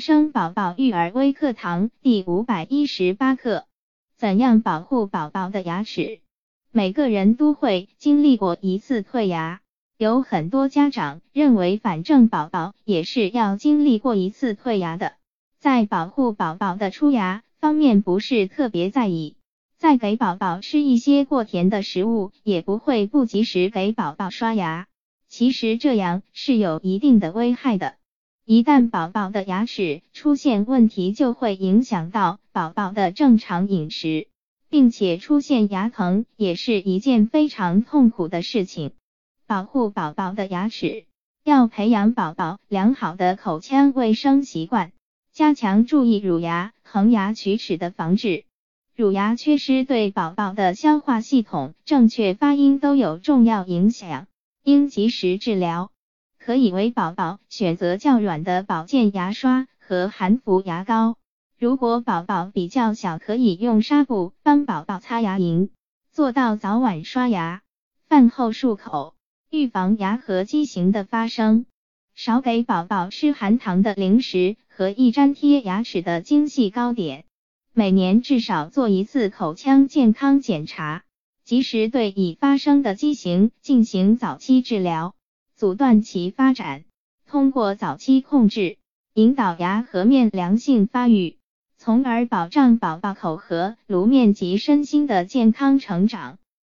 生宝宝育儿微课堂第五百一十八课：怎样保护宝宝的牙齿？每个人都会经历过一次退牙，有很多家长认为，反正宝宝也是要经历过一次退牙的，在保护宝宝的出牙方面不是特别在意，在给宝宝吃一些过甜的食物，也不会不及时给宝宝刷牙。其实这样是有一定的危害的。一旦宝宝的牙齿出现问题，就会影响到宝宝的正常饮食，并且出现牙疼，也是一件非常痛苦的事情。保护宝宝的牙齿，要培养宝宝良好的口腔卫生习惯，加强注意乳牙、恒牙龋齿的防治。乳牙缺失对宝宝的消化系统、正确发音都有重要影响，应及时治疗。可以为宝宝选择较软的保健牙刷和含氟牙膏。如果宝宝比较小，可以用纱布帮宝宝擦牙龈，做到早晚刷牙，饭后漱口，预防牙颌畸形的发生。少给宝宝吃含糖的零食和易粘贴牙齿的精细糕点。每年至少做一次口腔健康检查，及时对已发生的畸形进行早期治疗。阻断其发展，通过早期控制，引导牙颌面良性发育，从而保障宝宝口和颅面及身心的健康成长。